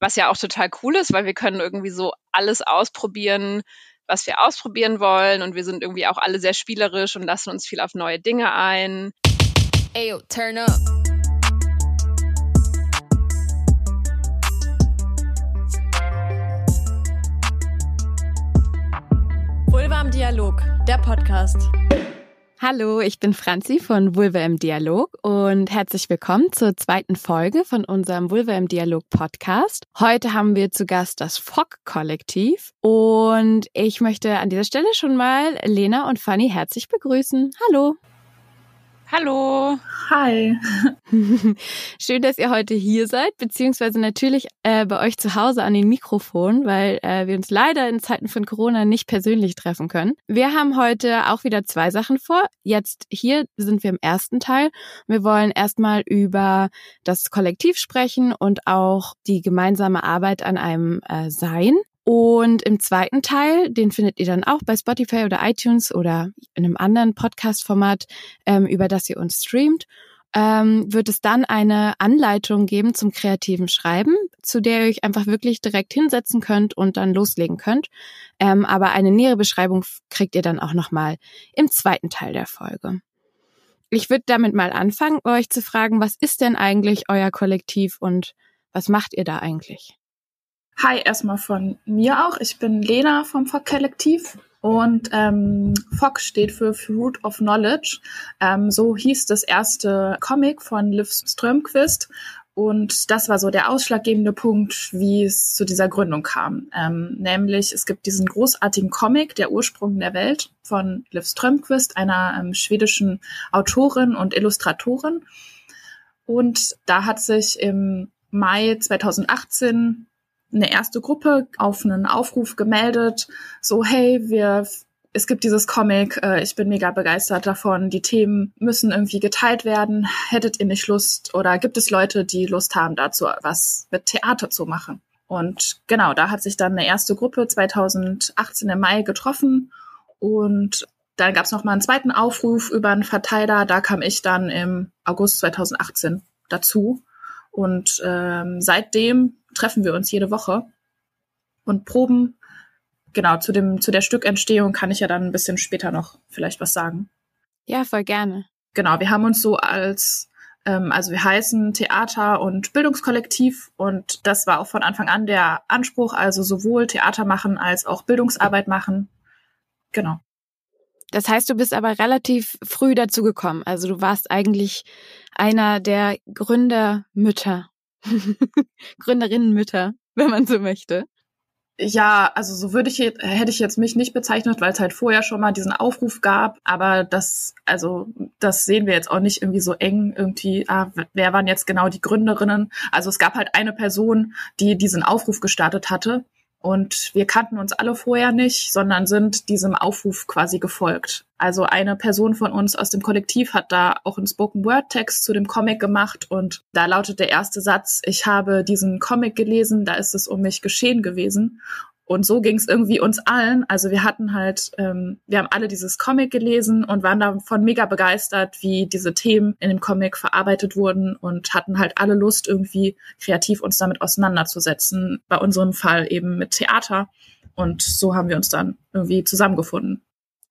was ja auch total cool ist, weil wir können irgendwie so alles ausprobieren, was wir ausprobieren wollen und wir sind irgendwie auch alle sehr spielerisch und lassen uns viel auf neue Dinge ein. Ayo, turn up. Vulva im Dialog, der Podcast. Hallo, ich bin Franzi von Vulva im Dialog und herzlich willkommen zur zweiten Folge von unserem Vulva im Dialog Podcast. Heute haben wir zu Gast das FOC-Kollektiv und ich möchte an dieser Stelle schon mal Lena und Fanny herzlich begrüßen. Hallo. Hallo. Hi. Schön, dass ihr heute hier seid, beziehungsweise natürlich äh, bei euch zu Hause an den Mikrofonen, weil äh, wir uns leider in Zeiten von Corona nicht persönlich treffen können. Wir haben heute auch wieder zwei Sachen vor. Jetzt hier sind wir im ersten Teil. Wir wollen erstmal über das Kollektiv sprechen und auch die gemeinsame Arbeit an einem äh, Sein. Und im zweiten Teil, den findet ihr dann auch bei Spotify oder iTunes oder in einem anderen Podcast-Format, ähm, über das ihr uns streamt, ähm, wird es dann eine Anleitung geben zum kreativen Schreiben, zu der ihr euch einfach wirklich direkt hinsetzen könnt und dann loslegen könnt. Ähm, aber eine nähere Beschreibung kriegt ihr dann auch nochmal im zweiten Teil der Folge. Ich würde damit mal anfangen, euch zu fragen, was ist denn eigentlich euer Kollektiv und was macht ihr da eigentlich? Hi, erstmal von mir auch. Ich bin Lena vom FOC Kollektiv und ähm, FOC steht für Fruit of Knowledge. Ähm, so hieß das erste Comic von Liv Strömquist und das war so der ausschlaggebende Punkt, wie es zu dieser Gründung kam. Ähm, nämlich, es gibt diesen großartigen Comic, Der Ursprung der Welt von Liv Strömquist, einer ähm, schwedischen Autorin und Illustratorin. Und da hat sich im Mai 2018 eine erste Gruppe auf einen Aufruf gemeldet, so hey, wir es gibt dieses Comic, äh, ich bin mega begeistert davon, die Themen müssen irgendwie geteilt werden. Hättet ihr nicht Lust oder gibt es Leute, die Lust haben dazu, was mit Theater zu machen? Und genau, da hat sich dann eine erste Gruppe 2018 im Mai getroffen und dann gab es noch mal einen zweiten Aufruf über einen Verteiler. Da kam ich dann im August 2018 dazu. Und ähm, seitdem treffen wir uns jede Woche und proben. Genau, zu dem, zu der Stückentstehung kann ich ja dann ein bisschen später noch vielleicht was sagen. Ja, voll gerne. Genau, wir haben uns so als, ähm, also wir heißen Theater- und Bildungskollektiv und das war auch von Anfang an der Anspruch, also sowohl Theater machen als auch Bildungsarbeit machen. Genau. Das heißt, du bist aber relativ früh dazu gekommen. Also du warst eigentlich einer der Gründermütter Gründerinnenmütter, wenn man so möchte. Ja, also so würde ich hätte ich jetzt mich nicht bezeichnet, weil es halt vorher schon mal diesen Aufruf gab, aber das also das sehen wir jetzt auch nicht irgendwie so eng irgendwie ah, wer waren jetzt genau die Gründerinnen? Also es gab halt eine Person, die diesen Aufruf gestartet hatte und wir kannten uns alle vorher nicht, sondern sind diesem Aufruf quasi gefolgt. Also eine Person von uns aus dem Kollektiv hat da auch einen Spoken Word Text zu dem Comic gemacht und da lautet der erste Satz, ich habe diesen Comic gelesen, da ist es um mich geschehen gewesen und so ging es irgendwie uns allen. Also wir hatten halt, ähm, wir haben alle dieses Comic gelesen und waren davon mega begeistert, wie diese Themen in dem Comic verarbeitet wurden und hatten halt alle Lust, irgendwie kreativ uns damit auseinanderzusetzen. Bei unserem Fall eben mit Theater. Und so haben wir uns dann irgendwie zusammengefunden.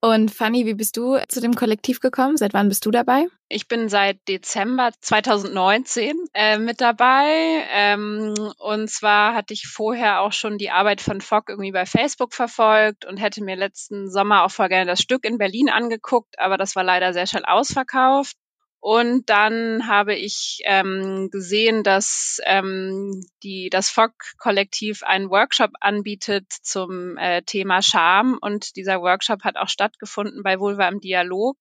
Und Fanny, wie bist du zu dem Kollektiv gekommen? Seit wann bist du dabei? Ich bin seit Dezember 2019 äh, mit dabei. Ähm, und zwar hatte ich vorher auch schon die Arbeit von Fock irgendwie bei Facebook verfolgt und hätte mir letzten Sommer auch voll gerne das Stück in Berlin angeguckt, aber das war leider sehr schnell ausverkauft. Und dann habe ich ähm, gesehen, dass ähm, die, das FOG-Kollektiv einen Workshop anbietet zum äh, Thema Scham. Und dieser Workshop hat auch stattgefunden bei Vulva im Dialog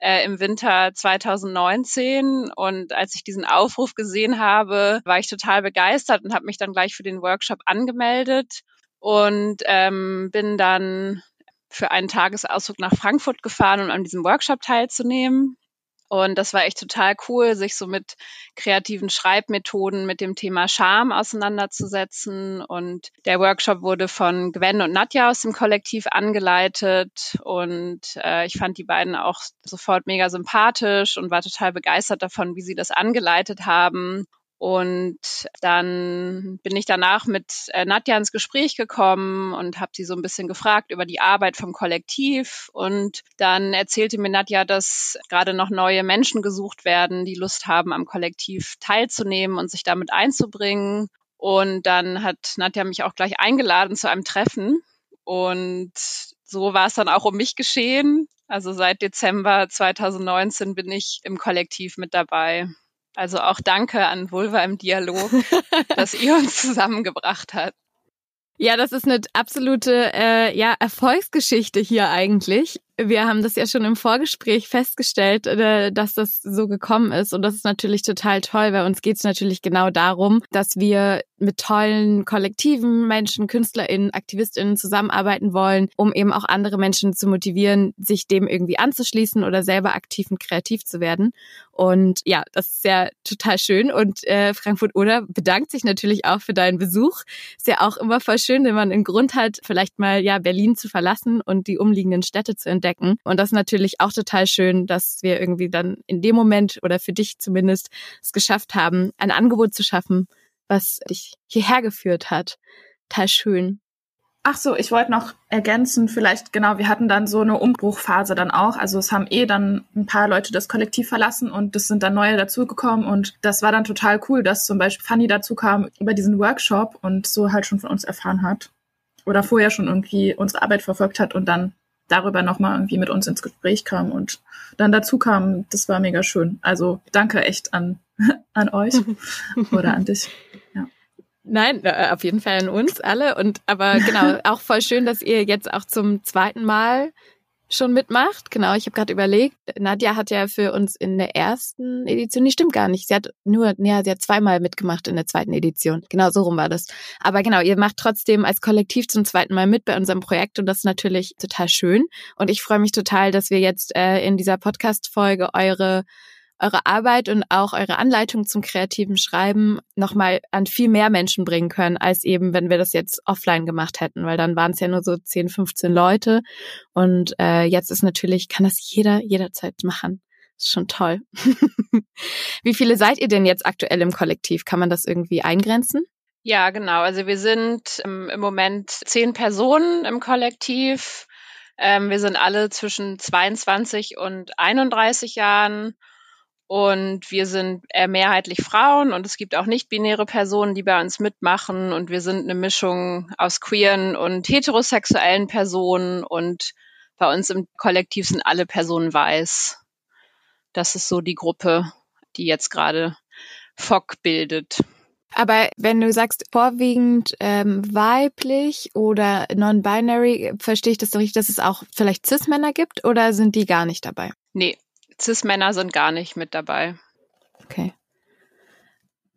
äh, im Winter 2019. Und als ich diesen Aufruf gesehen habe, war ich total begeistert und habe mich dann gleich für den Workshop angemeldet und ähm, bin dann für einen Tagesausflug nach Frankfurt gefahren, um an diesem Workshop teilzunehmen. Und das war echt total cool, sich so mit kreativen Schreibmethoden mit dem Thema Scham auseinanderzusetzen. Und der Workshop wurde von Gwen und Nadja aus dem Kollektiv angeleitet. Und äh, ich fand die beiden auch sofort mega sympathisch und war total begeistert davon, wie sie das angeleitet haben. Und dann bin ich danach mit äh, Nadja ins Gespräch gekommen und habe sie so ein bisschen gefragt über die Arbeit vom Kollektiv. Und dann erzählte mir Nadja, dass gerade noch neue Menschen gesucht werden, die Lust haben, am Kollektiv teilzunehmen und sich damit einzubringen. Und dann hat Nadja mich auch gleich eingeladen zu einem Treffen. Und so war es dann auch um mich geschehen. Also seit Dezember 2019 bin ich im Kollektiv mit dabei. Also auch danke an Vulva im Dialog, dass ihr uns zusammengebracht habt. Ja, das ist eine absolute äh, ja, Erfolgsgeschichte hier eigentlich. Wir haben das ja schon im Vorgespräch festgestellt, äh, dass das so gekommen ist. Und das ist natürlich total toll, weil uns geht es natürlich genau darum, dass wir mit tollen kollektiven Menschen, KünstlerInnen, AktivistInnen zusammenarbeiten wollen, um eben auch andere Menschen zu motivieren, sich dem irgendwie anzuschließen oder selber aktiv und kreativ zu werden. Und ja, das ist ja total schön. Und äh, Frankfurt Oder bedankt sich natürlich auch für deinen Besuch. Ist ja auch immer voll schön, wenn man einen Grund hat, vielleicht mal ja Berlin zu verlassen und die umliegenden Städte zu entdecken. Und das ist natürlich auch total schön, dass wir irgendwie dann in dem Moment oder für dich zumindest es geschafft haben, ein Angebot zu schaffen, was dich hierher geführt hat. Total schön. Ach so, ich wollte noch ergänzen, vielleicht genau, wir hatten dann so eine Umbruchphase dann auch. Also es haben eh dann ein paar Leute das Kollektiv verlassen und es sind dann neue dazugekommen und das war dann total cool, dass zum Beispiel Fanny dazu kam über diesen Workshop und so halt schon von uns erfahren hat oder vorher schon irgendwie unsere Arbeit verfolgt hat und dann darüber nochmal irgendwie mit uns ins Gespräch kam und dann dazu kam, das war mega schön. Also danke echt an, an euch oder an dich. Nein, äh, auf jeden Fall an uns alle. Und aber genau, auch voll schön, dass ihr jetzt auch zum zweiten Mal schon mitmacht. Genau, ich habe gerade überlegt, Nadja hat ja für uns in der ersten Edition, die stimmt gar nicht, sie hat nur, ja, sie hat zweimal mitgemacht in der zweiten Edition. Genau, so rum war das. Aber genau, ihr macht trotzdem als Kollektiv zum zweiten Mal mit bei unserem Projekt und das ist natürlich total schön. Und ich freue mich total, dass wir jetzt äh, in dieser Podcast-Folge eure eure Arbeit und auch eure Anleitung zum kreativen Schreiben nochmal an viel mehr Menschen bringen können, als eben, wenn wir das jetzt offline gemacht hätten, weil dann waren es ja nur so 10, 15 Leute. Und äh, jetzt ist natürlich, kann das jeder jederzeit machen. Ist schon toll. Wie viele seid ihr denn jetzt aktuell im Kollektiv? Kann man das irgendwie eingrenzen? Ja, genau. Also wir sind ähm, im Moment zehn Personen im Kollektiv. Ähm, wir sind alle zwischen 22 und 31 Jahren und wir sind eher mehrheitlich Frauen und es gibt auch nicht-binäre Personen, die bei uns mitmachen. Und wir sind eine Mischung aus queeren und heterosexuellen Personen. Und bei uns im Kollektiv sind alle Personen weiß. Das ist so die Gruppe, die jetzt gerade FOC bildet. Aber wenn du sagst vorwiegend ähm, weiblich oder non-binary, verstehe ich das doch richtig, dass es auch vielleicht Cis-Männer gibt oder sind die gar nicht dabei? Nee, Cis-Männer sind gar nicht mit dabei. Okay.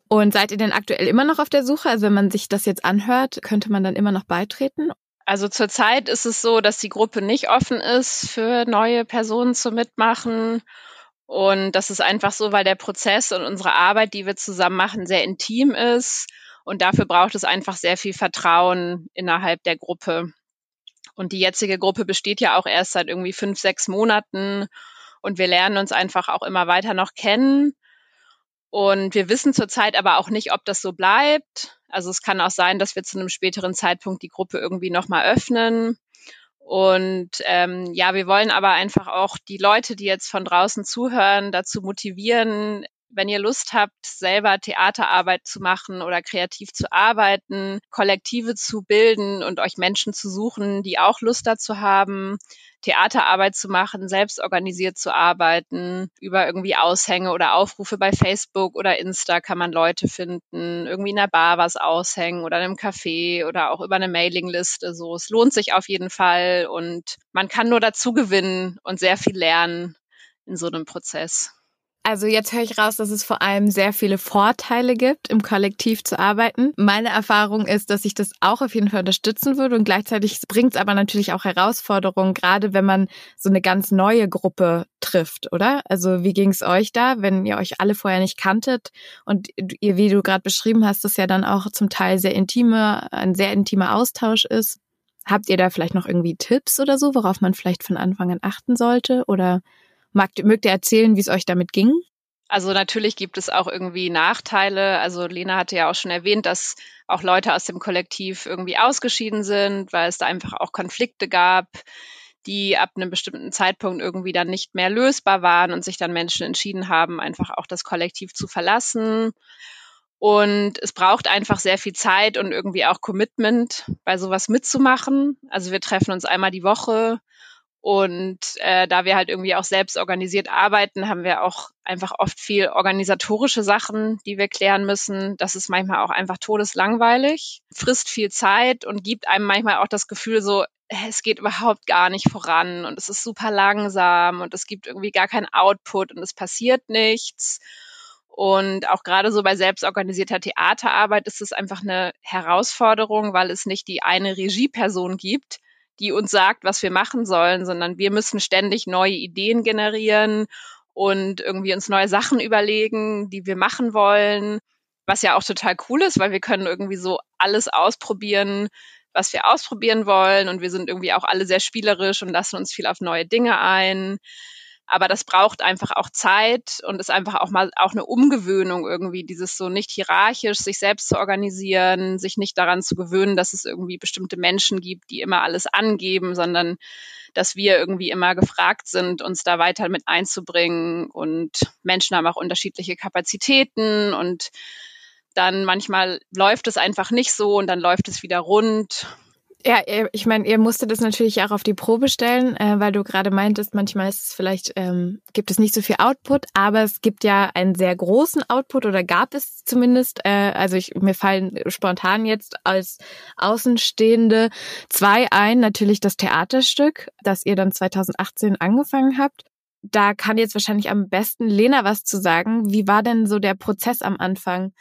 Und seid ihr denn aktuell immer noch auf der Suche? Also wenn man sich das jetzt anhört, könnte man dann immer noch beitreten? Also zurzeit ist es so, dass die Gruppe nicht offen ist für neue Personen zu mitmachen. Und das ist einfach so, weil der Prozess und unsere Arbeit, die wir zusammen machen, sehr intim ist. Und dafür braucht es einfach sehr viel Vertrauen innerhalb der Gruppe. Und die jetzige Gruppe besteht ja auch erst seit irgendwie fünf, sechs Monaten. Und wir lernen uns einfach auch immer weiter noch kennen. Und wir wissen zurzeit aber auch nicht, ob das so bleibt. Also es kann auch sein, dass wir zu einem späteren Zeitpunkt die Gruppe irgendwie nochmal öffnen. Und ähm, ja, wir wollen aber einfach auch die Leute, die jetzt von draußen zuhören, dazu motivieren, wenn ihr Lust habt, selber Theaterarbeit zu machen oder kreativ zu arbeiten, Kollektive zu bilden und euch Menschen zu suchen, die auch Lust dazu haben, Theaterarbeit zu machen, selbst organisiert zu arbeiten, über irgendwie Aushänge oder Aufrufe bei Facebook oder Insta kann man Leute finden, irgendwie in der Bar was aushängen oder in einem Café oder auch über eine Mailingliste. So, es lohnt sich auf jeden Fall und man kann nur dazu gewinnen und sehr viel lernen in so einem Prozess. Also jetzt höre ich raus, dass es vor allem sehr viele Vorteile gibt, im Kollektiv zu arbeiten. Meine Erfahrung ist, dass ich das auch auf jeden Fall unterstützen würde und gleichzeitig bringt es aber natürlich auch Herausforderungen, gerade wenn man so eine ganz neue Gruppe trifft, oder? Also wie ging es euch da, wenn ihr euch alle vorher nicht kanntet und ihr, wie du gerade beschrieben hast, das ja dann auch zum Teil sehr intime, ein sehr intimer Austausch ist. Habt ihr da vielleicht noch irgendwie Tipps oder so, worauf man vielleicht von Anfang an achten sollte? Oder Mag, mögt ihr erzählen, wie es euch damit ging? Also natürlich gibt es auch irgendwie Nachteile. Also Lena hatte ja auch schon erwähnt, dass auch Leute aus dem Kollektiv irgendwie ausgeschieden sind, weil es da einfach auch Konflikte gab, die ab einem bestimmten Zeitpunkt irgendwie dann nicht mehr lösbar waren und sich dann Menschen entschieden haben, einfach auch das Kollektiv zu verlassen. Und es braucht einfach sehr viel Zeit und irgendwie auch Commitment, bei sowas mitzumachen. Also wir treffen uns einmal die Woche und äh, da wir halt irgendwie auch selbst organisiert arbeiten, haben wir auch einfach oft viel organisatorische Sachen, die wir klären müssen. Das ist manchmal auch einfach todeslangweilig, frisst viel Zeit und gibt einem manchmal auch das Gefühl so, es geht überhaupt gar nicht voran und es ist super langsam und es gibt irgendwie gar keinen Output und es passiert nichts. Und auch gerade so bei selbstorganisierter Theaterarbeit ist es einfach eine Herausforderung, weil es nicht die eine Regieperson gibt, die uns sagt, was wir machen sollen, sondern wir müssen ständig neue Ideen generieren und irgendwie uns neue Sachen überlegen, die wir machen wollen, was ja auch total cool ist, weil wir können irgendwie so alles ausprobieren, was wir ausprobieren wollen und wir sind irgendwie auch alle sehr spielerisch und lassen uns viel auf neue Dinge ein. Aber das braucht einfach auch Zeit und ist einfach auch mal auch eine Umgewöhnung irgendwie, dieses so nicht hierarchisch sich selbst zu organisieren, sich nicht daran zu gewöhnen, dass es irgendwie bestimmte Menschen gibt, die immer alles angeben, sondern dass wir irgendwie immer gefragt sind, uns da weiter mit einzubringen. Und Menschen haben auch unterschiedliche Kapazitäten und dann manchmal läuft es einfach nicht so und dann läuft es wieder rund. Ja, ich meine, ihr musstet das natürlich auch auf die Probe stellen, äh, weil du gerade meintest, manchmal ist es vielleicht, ähm, gibt es nicht so viel Output, aber es gibt ja einen sehr großen Output oder gab es zumindest. Äh, also ich, mir fallen spontan jetzt als Außenstehende zwei ein. Natürlich das Theaterstück, das ihr dann 2018 angefangen habt. Da kann jetzt wahrscheinlich am besten Lena was zu sagen. Wie war denn so der Prozess am Anfang?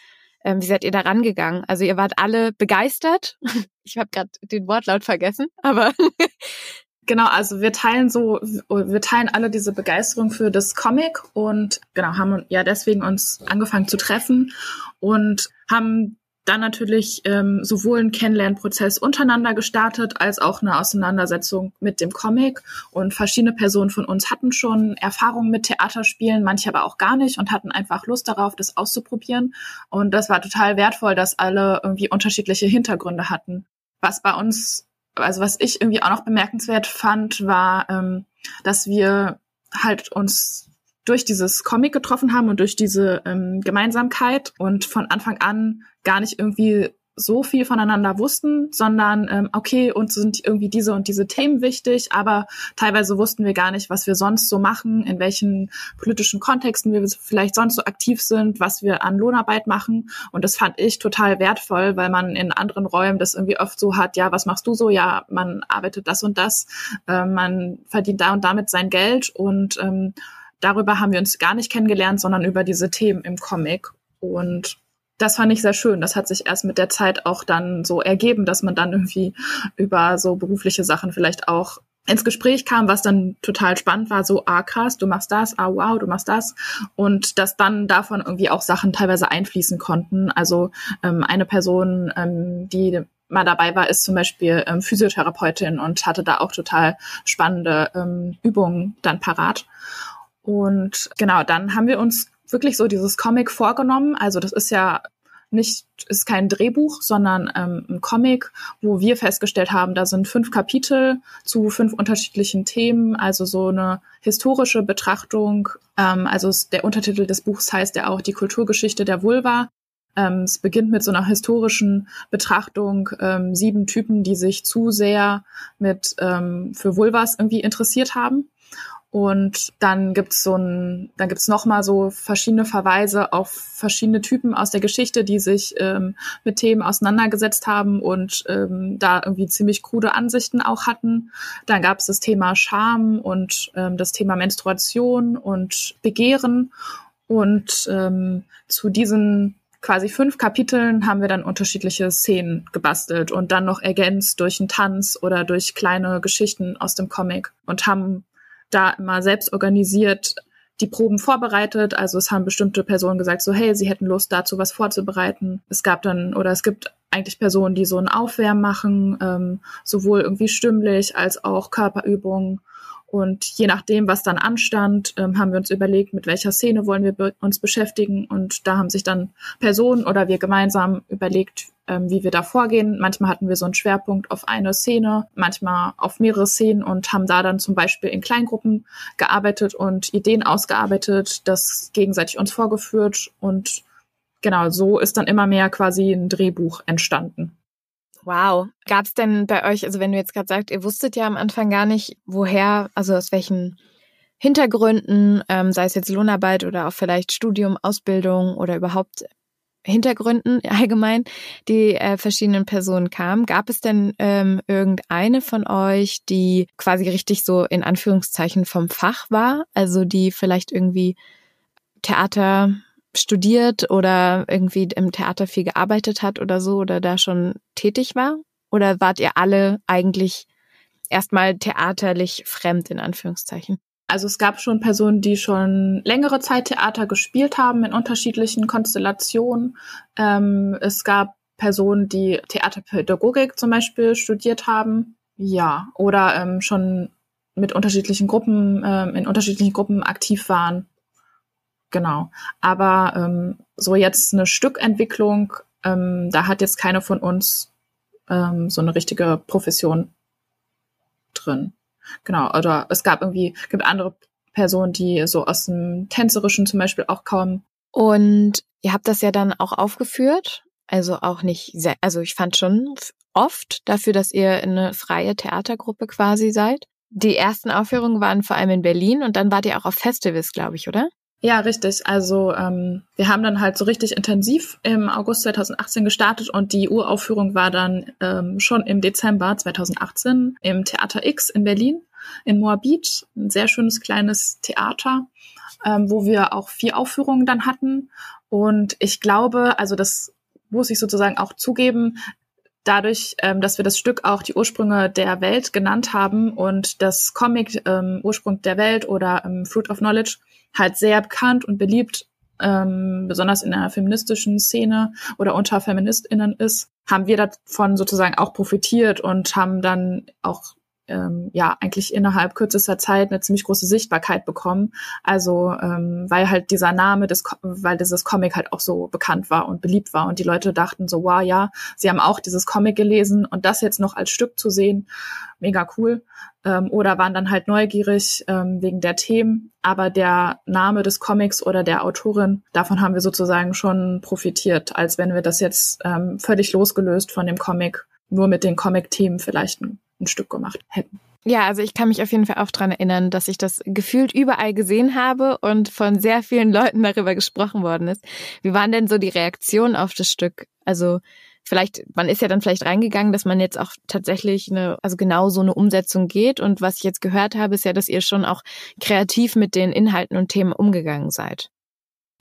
Ähm, wie seid ihr da rangegangen? Also ihr wart alle begeistert. Ich habe gerade den Wortlaut vergessen, aber Genau, also wir teilen so, wir teilen alle diese Begeisterung für das Comic und genau, haben ja deswegen uns angefangen zu treffen und haben dann natürlich ähm, sowohl einen Kennenlernprozess untereinander gestartet, als auch eine Auseinandersetzung mit dem Comic. Und verschiedene Personen von uns hatten schon Erfahrungen mit Theaterspielen, manche aber auch gar nicht und hatten einfach Lust darauf, das auszuprobieren. Und das war total wertvoll, dass alle irgendwie unterschiedliche Hintergründe hatten. Was bei uns, also was ich irgendwie auch noch bemerkenswert fand, war, ähm, dass wir halt uns durch dieses Comic getroffen haben und durch diese ähm, Gemeinsamkeit und von Anfang an gar nicht irgendwie so viel voneinander wussten, sondern ähm, okay, uns sind irgendwie diese und diese Themen wichtig, aber teilweise wussten wir gar nicht, was wir sonst so machen, in welchen politischen Kontexten wir vielleicht sonst so aktiv sind, was wir an Lohnarbeit machen. Und das fand ich total wertvoll, weil man in anderen Räumen das irgendwie oft so hat, ja, was machst du so? Ja, man arbeitet das und das, äh, man verdient da und damit sein Geld und ähm, darüber haben wir uns gar nicht kennengelernt, sondern über diese Themen im Comic. Und das fand ich sehr schön. Das hat sich erst mit der Zeit auch dann so ergeben, dass man dann irgendwie über so berufliche Sachen vielleicht auch ins Gespräch kam, was dann total spannend war, so, ah krass, du machst das, ah wow, du machst das. Und dass dann davon irgendwie auch Sachen teilweise einfließen konnten. Also ähm, eine Person, ähm, die mal dabei war, ist zum Beispiel ähm, Physiotherapeutin und hatte da auch total spannende ähm, Übungen dann parat. Und genau, dann haben wir uns wirklich so dieses Comic vorgenommen. Also das ist ja nicht, ist kein Drehbuch, sondern ähm, ein Comic, wo wir festgestellt haben, da sind fünf Kapitel zu fünf unterschiedlichen Themen, also so eine historische Betrachtung. Ähm, also der Untertitel des Buchs heißt ja auch die Kulturgeschichte der Vulva. Ähm, es beginnt mit so einer historischen Betrachtung, ähm, sieben Typen, die sich zu sehr mit ähm, für Vulvas irgendwie interessiert haben und dann gibt's so ein, dann gibt's noch mal so verschiedene Verweise auf verschiedene Typen aus der Geschichte, die sich ähm, mit Themen auseinandergesetzt haben und ähm, da irgendwie ziemlich krude Ansichten auch hatten. Dann gab's das Thema Scham und ähm, das Thema Menstruation und Begehren. Und ähm, zu diesen quasi fünf Kapiteln haben wir dann unterschiedliche Szenen gebastelt und dann noch ergänzt durch einen Tanz oder durch kleine Geschichten aus dem Comic und haben da immer selbst organisiert die Proben vorbereitet. Also es haben bestimmte Personen gesagt, so hey, sie hätten Lust dazu was vorzubereiten. Es gab dann oder es gibt eigentlich Personen, die so ein Aufwärmen machen, ähm, sowohl irgendwie stimmlich als auch Körperübungen. Und je nachdem, was dann anstand, ähm, haben wir uns überlegt, mit welcher Szene wollen wir be uns beschäftigen. Und da haben sich dann Personen oder wir gemeinsam überlegt, ähm, wie wir da vorgehen. Manchmal hatten wir so einen Schwerpunkt auf eine Szene, manchmal auf mehrere Szenen und haben da dann zum Beispiel in Kleingruppen gearbeitet und Ideen ausgearbeitet, das gegenseitig uns vorgeführt und genau so ist dann immer mehr quasi ein Drehbuch entstanden. Wow. Gab es denn bei euch, also wenn du jetzt gerade sagst, ihr wusstet ja am Anfang gar nicht, woher, also aus welchen Hintergründen, ähm, sei es jetzt Lohnarbeit oder auch vielleicht Studium, Ausbildung oder überhaupt Hintergründen allgemein die äh, verschiedenen Personen kamen. Gab es denn ähm, irgendeine von euch, die quasi richtig so in Anführungszeichen vom Fach war? Also die vielleicht irgendwie Theater studiert oder irgendwie im Theater viel gearbeitet hat oder so oder da schon tätig war? Oder wart ihr alle eigentlich erstmal theaterlich fremd in Anführungszeichen? Also es gab schon Personen, die schon längere Zeit Theater gespielt haben in unterschiedlichen Konstellationen. Ähm, es gab Personen, die Theaterpädagogik zum Beispiel studiert haben. Ja, oder ähm, schon mit unterschiedlichen Gruppen, ähm, in unterschiedlichen Gruppen aktiv waren. Genau. Aber ähm, so jetzt eine Stückentwicklung, ähm, da hat jetzt keine von uns ähm, so eine richtige Profession drin. Genau. Oder es gab irgendwie, gibt andere Personen, die so aus dem Tänzerischen zum Beispiel auch kommen. Und ihr habt das ja dann auch aufgeführt. Also auch nicht sehr, also ich fand schon oft dafür, dass ihr eine freie Theatergruppe quasi seid. Die ersten Aufführungen waren vor allem in Berlin und dann wart ihr auch auf Festivals, glaube ich, oder? Ja, richtig. Also ähm, wir haben dann halt so richtig intensiv im August 2018 gestartet und die Uraufführung war dann ähm, schon im Dezember 2018 im Theater X in Berlin in Moabit. Ein sehr schönes kleines Theater, ähm, wo wir auch vier Aufführungen dann hatten. Und ich glaube, also das muss ich sozusagen auch zugeben, dadurch, ähm, dass wir das Stück auch die Ursprünge der Welt genannt haben und das Comic ähm, Ursprung der Welt oder ähm, Fruit of Knowledge halt sehr bekannt und beliebt, ähm, besonders in der feministischen Szene oder unter FeministInnen ist, haben wir davon sozusagen auch profitiert und haben dann auch ähm, ja eigentlich innerhalb kürzester Zeit eine ziemlich große Sichtbarkeit bekommen. Also ähm, weil halt dieser Name des, weil dieses Comic halt auch so bekannt war und beliebt war und die Leute dachten so, wow, ja, sie haben auch dieses Comic gelesen und das jetzt noch als Stück zu sehen, mega cool. Ähm, oder waren dann halt neugierig ähm, wegen der Themen. Aber der Name des Comics oder der Autorin, davon haben wir sozusagen schon profitiert, als wenn wir das jetzt ähm, völlig losgelöst von dem Comic nur mit den Comic-Themen vielleicht ein Stück gemacht hätten. Ja, also ich kann mich auf jeden Fall auch dran erinnern, dass ich das gefühlt überall gesehen habe und von sehr vielen Leuten darüber gesprochen worden ist. Wie waren denn so die Reaktionen auf das Stück? Also vielleicht, man ist ja dann vielleicht reingegangen, dass man jetzt auch tatsächlich eine, also genau so eine Umsetzung geht. Und was ich jetzt gehört habe, ist ja, dass ihr schon auch kreativ mit den Inhalten und Themen umgegangen seid.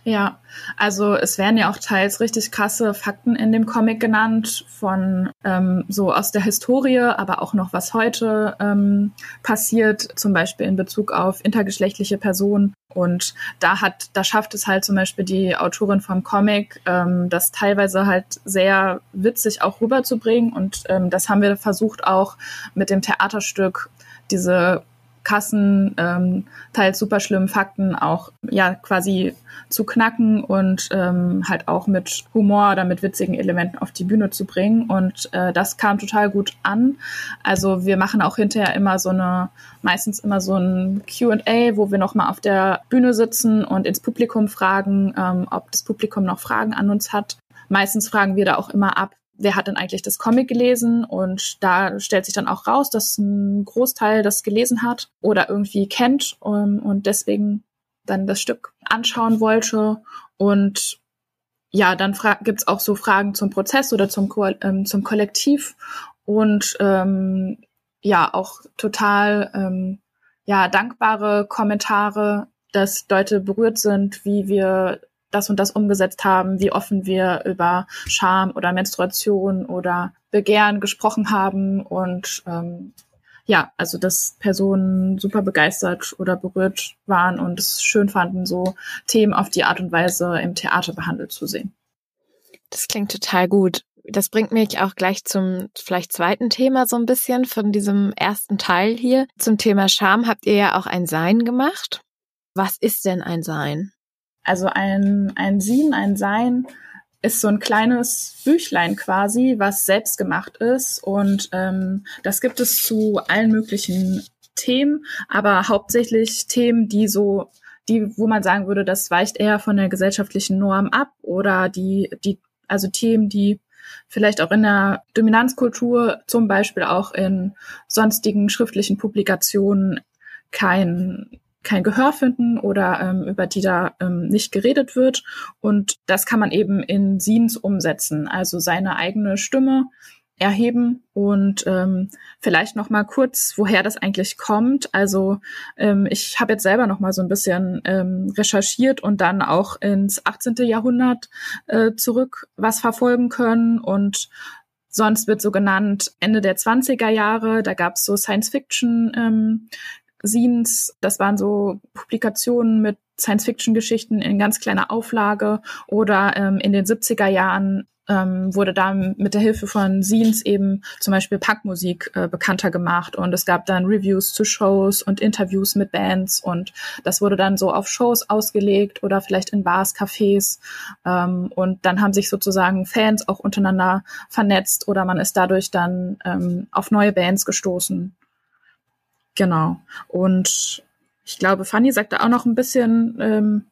Ja, also es werden ja auch teils richtig krasse Fakten in dem Comic genannt, von ähm, so aus der Historie, aber auch noch was heute ähm, passiert, zum Beispiel in Bezug auf intergeschlechtliche Personen. Und da hat, da schafft es halt zum Beispiel die Autorin vom Comic, ähm, das teilweise halt sehr witzig auch rüberzubringen. Und ähm, das haben wir versucht auch mit dem Theaterstück diese Kassen, ähm, teils super schlimmen Fakten auch ja quasi zu knacken und ähm, halt auch mit Humor oder mit witzigen Elementen auf die Bühne zu bringen. Und äh, das kam total gut an. Also wir machen auch hinterher immer so eine, meistens immer so ein QA, wo wir nochmal auf der Bühne sitzen und ins Publikum fragen, ähm, ob das Publikum noch Fragen an uns hat. Meistens fragen wir da auch immer ab, wer hat denn eigentlich das Comic gelesen? Und da stellt sich dann auch raus, dass ein Großteil das gelesen hat oder irgendwie kennt um, und deswegen dann das Stück anschauen wollte. Und ja, dann gibt's auch so Fragen zum Prozess oder zum, Ko ähm, zum Kollektiv und ähm, ja, auch total ähm, ja, dankbare Kommentare, dass Leute berührt sind, wie wir das und das umgesetzt haben, wie offen wir über Scham oder Menstruation oder Begehren gesprochen haben und ähm, ja, also dass Personen super begeistert oder berührt waren und es schön fanden, so Themen auf die Art und Weise im Theater behandelt zu sehen. Das klingt total gut. das bringt mich auch gleich zum vielleicht zweiten Thema so ein bisschen von diesem ersten Teil hier. Zum Thema Scham habt ihr ja auch ein Sein gemacht. Was ist denn ein Sein? Also ein, ein Sin, ein Sein ist so ein kleines Büchlein quasi, was selbst gemacht ist. Und ähm, das gibt es zu allen möglichen Themen, aber hauptsächlich Themen, die so, die, wo man sagen würde, das weicht eher von der gesellschaftlichen Norm ab oder die, die, also Themen, die vielleicht auch in der Dominanzkultur, zum Beispiel auch in sonstigen schriftlichen Publikationen kein kein Gehör finden oder ähm, über die da ähm, nicht geredet wird. Und das kann man eben in Scenes umsetzen, also seine eigene Stimme erheben und ähm, vielleicht noch mal kurz, woher das eigentlich kommt. Also ähm, ich habe jetzt selber noch mal so ein bisschen ähm, recherchiert und dann auch ins 18. Jahrhundert äh, zurück was verfolgen können und Sonst wird so genannt Ende der 20er Jahre, da gab es so Science-Fiction ähm, Scenes, das waren so Publikationen mit Science-Fiction-Geschichten in ganz kleiner Auflage. Oder ähm, in den 70er Jahren ähm, wurde da mit der Hilfe von Scenes eben zum Beispiel Punkmusik äh, bekannter gemacht. Und es gab dann Reviews zu Shows und Interviews mit Bands. Und das wurde dann so auf Shows ausgelegt oder vielleicht in Bars, Cafés. Ähm, und dann haben sich sozusagen Fans auch untereinander vernetzt oder man ist dadurch dann ähm, auf neue Bands gestoßen. Genau. Und ich glaube, Fanny sagt da auch noch ein bisschen ähm,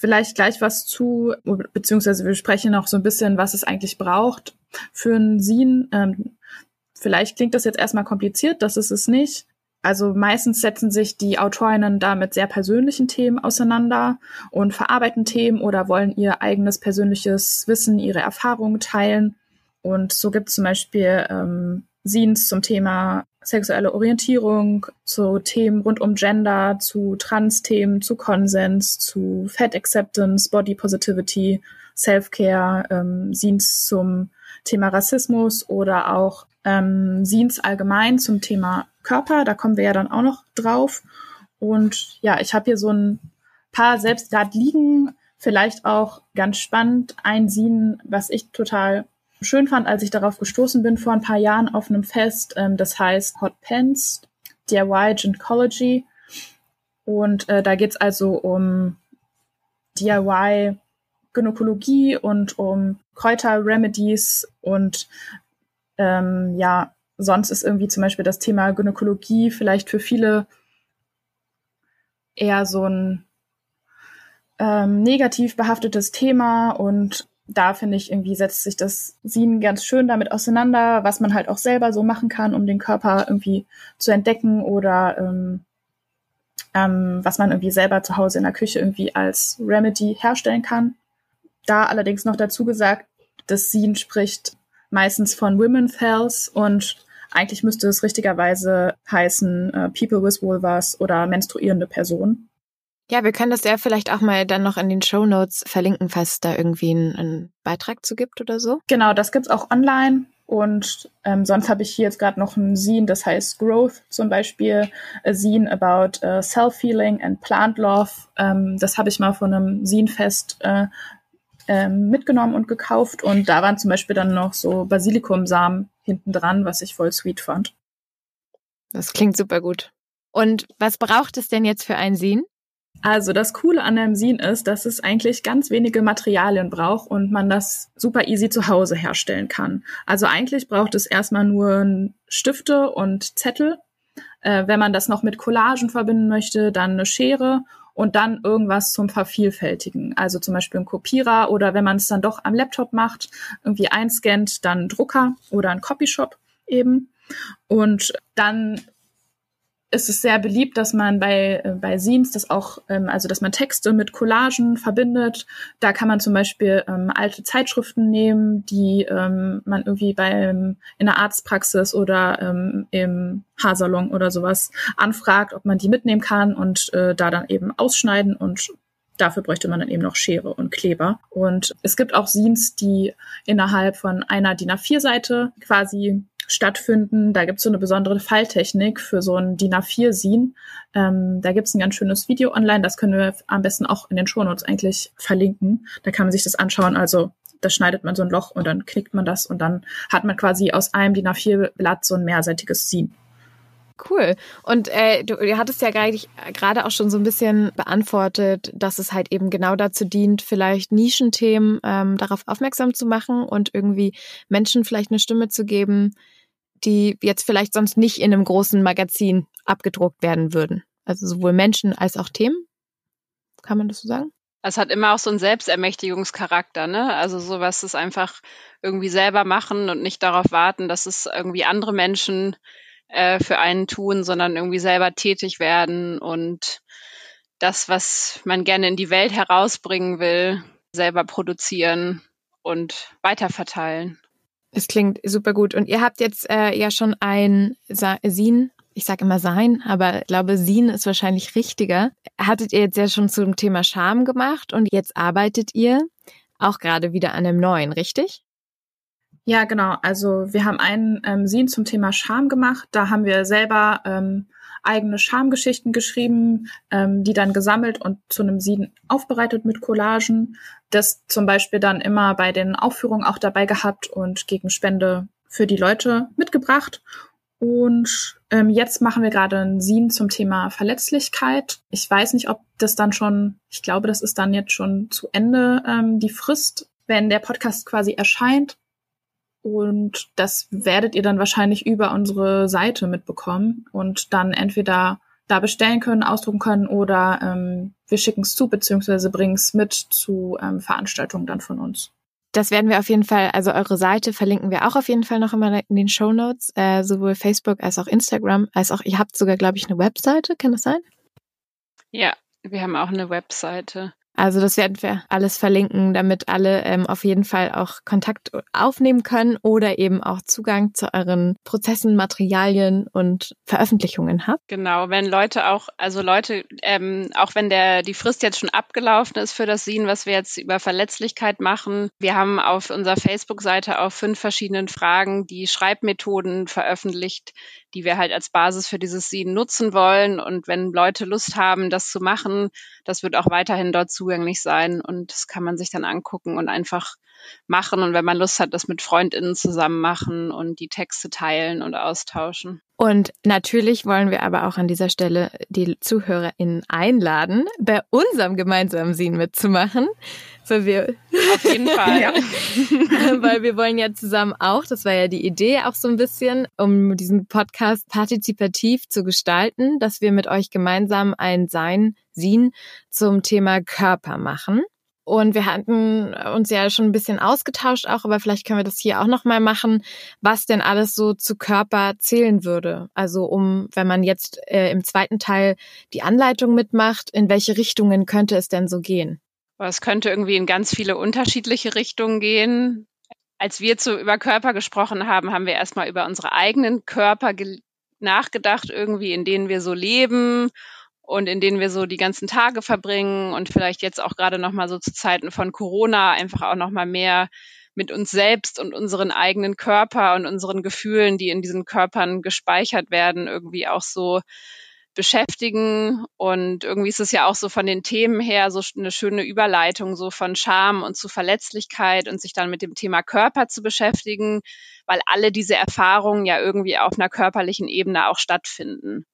vielleicht gleich was zu, beziehungsweise wir sprechen noch so ein bisschen, was es eigentlich braucht für ein Sin. Ähm, vielleicht klingt das jetzt erstmal kompliziert, das ist es nicht. Also meistens setzen sich die Autorinnen da mit sehr persönlichen Themen auseinander und verarbeiten Themen oder wollen ihr eigenes persönliches Wissen, ihre Erfahrungen teilen. Und so gibt es zum Beispiel ähm, Scenes zum Thema sexuelle Orientierung, zu Themen rund um Gender, zu Trans-Themen, zu Konsens, zu Fat Acceptance, Body Positivity, Self-Care, ähm, Scenes zum Thema Rassismus oder auch ähm, Scenes allgemein zum Thema Körper. Da kommen wir ja dann auch noch drauf. Und ja, ich habe hier so ein paar selbst gerade liegen. Vielleicht auch ganz spannend ein Scene, was ich total schön fand, als ich darauf gestoßen bin vor ein paar Jahren auf einem Fest. Ähm, das heißt Hot Pants, DIY Gynecology. Und äh, da geht's also um DIY Gynäkologie und um Kräuterremedies und ähm, ja, sonst ist irgendwie zum Beispiel das Thema Gynäkologie vielleicht für viele eher so ein ähm, negativ behaftetes Thema und da finde ich irgendwie setzt sich das Sin ganz schön damit auseinander, was man halt auch selber so machen kann, um den Körper irgendwie zu entdecken oder ähm, ähm, was man irgendwie selber zu Hause in der Küche irgendwie als Remedy herstellen kann. Da allerdings noch dazu gesagt, das Sin spricht meistens von Women's Health und eigentlich müsste es richtigerweise heißen äh, People with Vulvas oder menstruierende Personen. Ja, wir können das ja vielleicht auch mal dann noch in den Show Notes verlinken, falls es da irgendwie einen, einen Beitrag zu gibt oder so. Genau, das gibt's auch online. Und ähm, sonst habe ich hier jetzt gerade noch ein Zine, das heißt Growth zum Beispiel, a Zine about uh, Self-Healing and Plant Love. Ähm, das habe ich mal von einem Zine-Fest äh, ähm, mitgenommen und gekauft. Und da waren zum Beispiel dann noch so Basilikumsamen hinten dran, was ich voll sweet fand. Das klingt super gut. Und was braucht es denn jetzt für ein Zine? Also das Coole an einem Sin ist, dass es eigentlich ganz wenige Materialien braucht und man das super easy zu Hause herstellen kann. Also eigentlich braucht es erstmal nur Stifte und Zettel. Äh, wenn man das noch mit Collagen verbinden möchte, dann eine Schere und dann irgendwas zum Vervielfältigen. Also zum Beispiel ein Kopierer oder wenn man es dann doch am Laptop macht, irgendwie einscannt, dann ein Drucker oder ein Copyshop eben. Und dann ist es sehr beliebt, dass man bei, äh, bei Scenes das auch, ähm, also dass man Texte mit Collagen verbindet. Da kann man zum Beispiel ähm, alte Zeitschriften nehmen, die ähm, man irgendwie beim, in der Arztpraxis oder ähm, im Haarsalon oder sowas anfragt, ob man die mitnehmen kann und äh, da dann eben ausschneiden und Dafür bräuchte man dann eben noch Schere und Kleber. Und es gibt auch Scenes, die innerhalb von einer DIN A4-Seite quasi stattfinden. Da gibt es so eine besondere Falltechnik für so ein DIN A4-Scene. Ähm, da gibt es ein ganz schönes Video online, das können wir am besten auch in den Shownotes eigentlich verlinken. Da kann man sich das anschauen. Also da schneidet man so ein Loch und dann knickt man das und dann hat man quasi aus einem DIN A4-Blatt so ein mehrseitiges Scene. Cool. Und äh, du, du hattest ja gerade auch schon so ein bisschen beantwortet, dass es halt eben genau dazu dient, vielleicht Nischenthemen ähm, darauf aufmerksam zu machen und irgendwie Menschen vielleicht eine Stimme zu geben, die jetzt vielleicht sonst nicht in einem großen Magazin abgedruckt werden würden. Also sowohl Menschen als auch Themen. Kann man das so sagen? Es hat immer auch so einen Selbstermächtigungscharakter, ne? Also sowas ist einfach irgendwie selber machen und nicht darauf warten, dass es irgendwie andere Menschen äh, für einen tun, sondern irgendwie selber tätig werden und das, was man gerne in die Welt herausbringen will, selber produzieren und weiterverteilen. Es klingt super gut. Und ihr habt jetzt äh, ja schon ein Sin, ich sage immer sein, aber ich glaube, Sin ist wahrscheinlich richtiger. Hattet ihr jetzt ja schon zum Thema Scham gemacht und jetzt arbeitet ihr auch gerade wieder an einem neuen, richtig? Ja, genau. Also wir haben einen ähm, Sin zum Thema Scham gemacht. Da haben wir selber ähm, eigene Schamgeschichten geschrieben, ähm, die dann gesammelt und zu einem Sin aufbereitet mit Collagen. Das zum Beispiel dann immer bei den Aufführungen auch dabei gehabt und gegen Spende für die Leute mitgebracht. Und ähm, jetzt machen wir gerade ein Sin zum Thema Verletzlichkeit. Ich weiß nicht, ob das dann schon, ich glaube, das ist dann jetzt schon zu Ende ähm, die Frist, wenn der Podcast quasi erscheint. Und das werdet ihr dann wahrscheinlich über unsere Seite mitbekommen und dann entweder da bestellen können, ausdrucken können oder ähm, wir schicken es zu, beziehungsweise bringen es mit zu ähm, Veranstaltungen dann von uns. Das werden wir auf jeden Fall, also eure Seite verlinken wir auch auf jeden Fall noch immer in den Show Notes, äh, sowohl Facebook als auch Instagram, als auch, ihr habt sogar, glaube ich, eine Webseite, kann das sein? Ja, wir haben auch eine Webseite. Also das werden wir alles verlinken, damit alle ähm, auf jeden Fall auch Kontakt aufnehmen können oder eben auch Zugang zu euren Prozessen, Materialien und Veröffentlichungen habt. Genau, wenn Leute auch, also Leute, ähm, auch wenn der die Frist jetzt schon abgelaufen ist für das Sehen, was wir jetzt über Verletzlichkeit machen, wir haben auf unserer Facebook-Seite auf fünf verschiedenen Fragen die Schreibmethoden veröffentlicht, die wir halt als Basis für dieses Sehen nutzen wollen. Und wenn Leute Lust haben, das zu machen, das wird auch weiterhin dort zugänglich sein und das kann man sich dann angucken und einfach machen. Und wenn man Lust hat, das mit FreundInnen zusammen machen und die Texte teilen und austauschen. Und natürlich wollen wir aber auch an dieser Stelle die ZuhörerInnen einladen, bei unserem gemeinsamen Sehen mitzumachen. Weil wir Auf jeden Fall. ja. weil wir wollen ja zusammen auch, das war ja die Idee auch so ein bisschen, um diesen Podcast partizipativ zu gestalten, dass wir mit euch gemeinsam ein Sein, Sehen zum Thema Körper machen. Und wir hatten uns ja schon ein bisschen ausgetauscht auch, aber vielleicht können wir das hier auch nochmal machen, was denn alles so zu Körper zählen würde. Also um, wenn man jetzt äh, im zweiten Teil die Anleitung mitmacht, in welche Richtungen könnte es denn so gehen? Es könnte irgendwie in ganz viele unterschiedliche Richtungen gehen. Als wir zu, über Körper gesprochen haben, haben wir erstmal über unsere eigenen Körper nachgedacht, irgendwie, in denen wir so leben und in denen wir so die ganzen Tage verbringen und vielleicht jetzt auch gerade noch mal so zu Zeiten von Corona einfach auch noch mal mehr mit uns selbst und unseren eigenen Körper und unseren Gefühlen, die in diesen Körpern gespeichert werden, irgendwie auch so beschäftigen. Und irgendwie ist es ja auch so von den Themen her so eine schöne Überleitung so von Scham und zu Verletzlichkeit und sich dann mit dem Thema Körper zu beschäftigen, weil alle diese Erfahrungen ja irgendwie auf einer körperlichen Ebene auch stattfinden.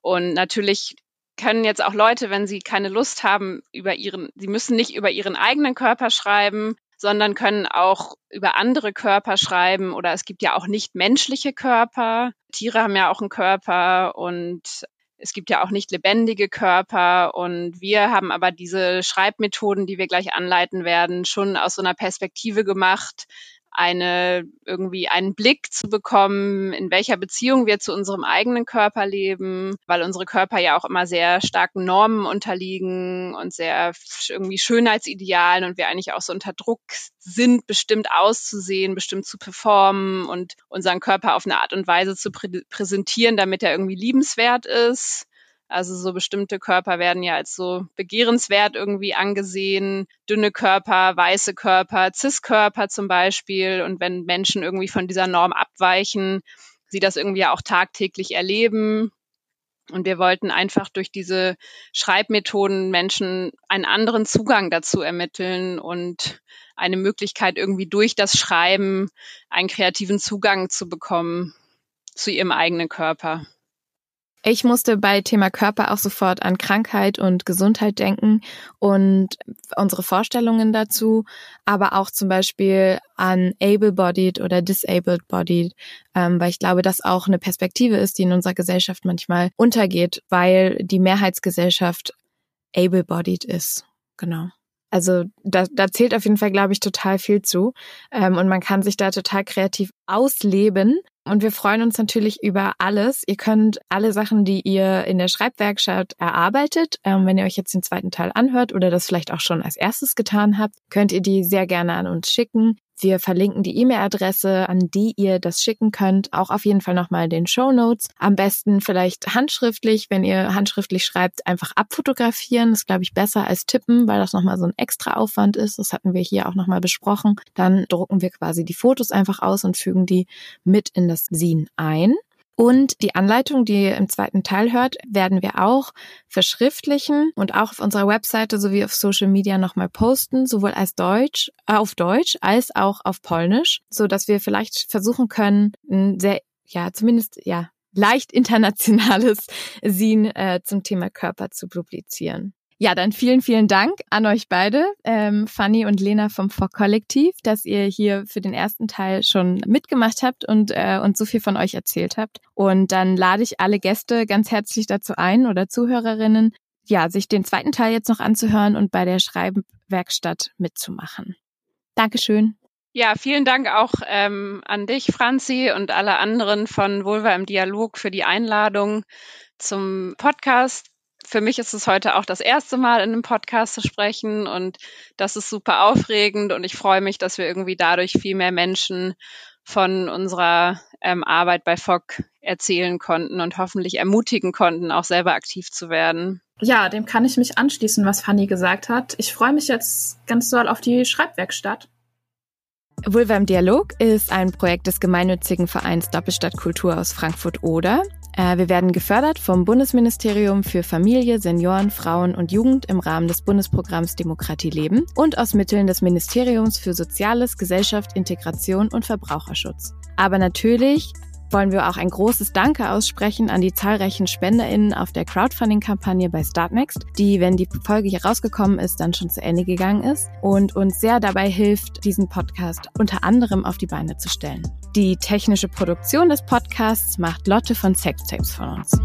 Und natürlich können jetzt auch Leute, wenn sie keine Lust haben, über ihren, sie müssen nicht über ihren eigenen Körper schreiben, sondern können auch über andere Körper schreiben oder es gibt ja auch nicht menschliche Körper. Tiere haben ja auch einen Körper und es gibt ja auch nicht lebendige Körper und wir haben aber diese Schreibmethoden, die wir gleich anleiten werden, schon aus so einer Perspektive gemacht, eine irgendwie einen Blick zu bekommen, in welcher Beziehung wir zu unserem eigenen Körper leben, weil unsere Körper ja auch immer sehr starken Normen unterliegen und sehr irgendwie Schönheitsidealen und wir eigentlich auch so unter Druck sind, bestimmt auszusehen, bestimmt zu performen und unseren Körper auf eine Art und Weise zu prä präsentieren, damit er irgendwie liebenswert ist. Also so bestimmte Körper werden ja als so begehrenswert irgendwie angesehen. Dünne Körper, weiße Körper, Cis-Körper zum Beispiel. Und wenn Menschen irgendwie von dieser Norm abweichen, sie das irgendwie auch tagtäglich erleben, Und wir wollten einfach durch diese Schreibmethoden Menschen einen anderen Zugang dazu ermitteln und eine Möglichkeit irgendwie durch das Schreiben einen kreativen Zugang zu bekommen zu ihrem eigenen Körper. Ich musste bei Thema Körper auch sofort an Krankheit und Gesundheit denken und unsere Vorstellungen dazu, aber auch zum Beispiel an able-bodied oder disabled-bodied, ähm, weil ich glaube, dass auch eine Perspektive ist, die in unserer Gesellschaft manchmal untergeht, weil die Mehrheitsgesellschaft able-bodied ist. Genau. Also da, da zählt auf jeden Fall, glaube ich, total viel zu. Ähm, und man kann sich da total kreativ ausleben. Und wir freuen uns natürlich über alles. Ihr könnt alle Sachen, die ihr in der Schreibwerkstatt erarbeitet, ähm, wenn ihr euch jetzt den zweiten Teil anhört oder das vielleicht auch schon als erstes getan habt, könnt ihr die sehr gerne an uns schicken. Wir verlinken die E-Mail-Adresse, an die ihr das schicken könnt, auch auf jeden Fall nochmal den Show Notes. Am besten vielleicht handschriftlich, wenn ihr handschriftlich schreibt, einfach abfotografieren. Das ist, glaube ich, besser als tippen, weil das nochmal so ein extra Aufwand ist. Das hatten wir hier auch nochmal besprochen. Dann drucken wir quasi die Fotos einfach aus und fügen die mit in das Sin ein. Und die Anleitung, die ihr im zweiten Teil hört, werden wir auch verschriftlichen und auch auf unserer Webseite sowie auf Social Media nochmal posten, sowohl als Deutsch, äh, auf Deutsch als auch auf Polnisch, so dass wir vielleicht versuchen können, ein sehr, ja, zumindest, ja, leicht internationales Sin äh, zum Thema Körper zu publizieren. Ja, dann vielen, vielen Dank an euch beide, ähm, Fanny und Lena vom Fog Kollektiv, dass ihr hier für den ersten Teil schon mitgemacht habt und äh, uns so viel von euch erzählt habt. Und dann lade ich alle Gäste ganz herzlich dazu ein oder Zuhörerinnen, ja, sich den zweiten Teil jetzt noch anzuhören und bei der Schreibwerkstatt mitzumachen. Dankeschön. Ja, vielen Dank auch ähm, an dich, Franzi, und alle anderen von Vulva im Dialog für die Einladung zum Podcast für mich ist es heute auch das erste Mal in einem Podcast zu sprechen und das ist super aufregend und ich freue mich, dass wir irgendwie dadurch viel mehr Menschen von unserer ähm, Arbeit bei FOC erzählen konnten und hoffentlich ermutigen konnten, auch selber aktiv zu werden. Ja, dem kann ich mich anschließen, was Fanny gesagt hat. Ich freue mich jetzt ganz doll auf die Schreibwerkstatt. Vulva im Dialog ist ein Projekt des gemeinnützigen Vereins Doppelstadt Kultur aus Frankfurt-Oder. Äh, wir werden gefördert vom Bundesministerium für Familie, Senioren, Frauen und Jugend im Rahmen des Bundesprogramms Demokratie leben und aus Mitteln des Ministeriums für Soziales, Gesellschaft, Integration und Verbraucherschutz. Aber natürlich wollen wir auch ein großes Danke aussprechen an die zahlreichen SpenderInnen auf der Crowdfunding-Kampagne bei Startnext, die, wenn die Folge hier rausgekommen ist, dann schon zu Ende gegangen ist und uns sehr dabei hilft, diesen Podcast unter anderem auf die Beine zu stellen. Die technische Produktion des Podcasts macht Lotte von Sextapes von uns.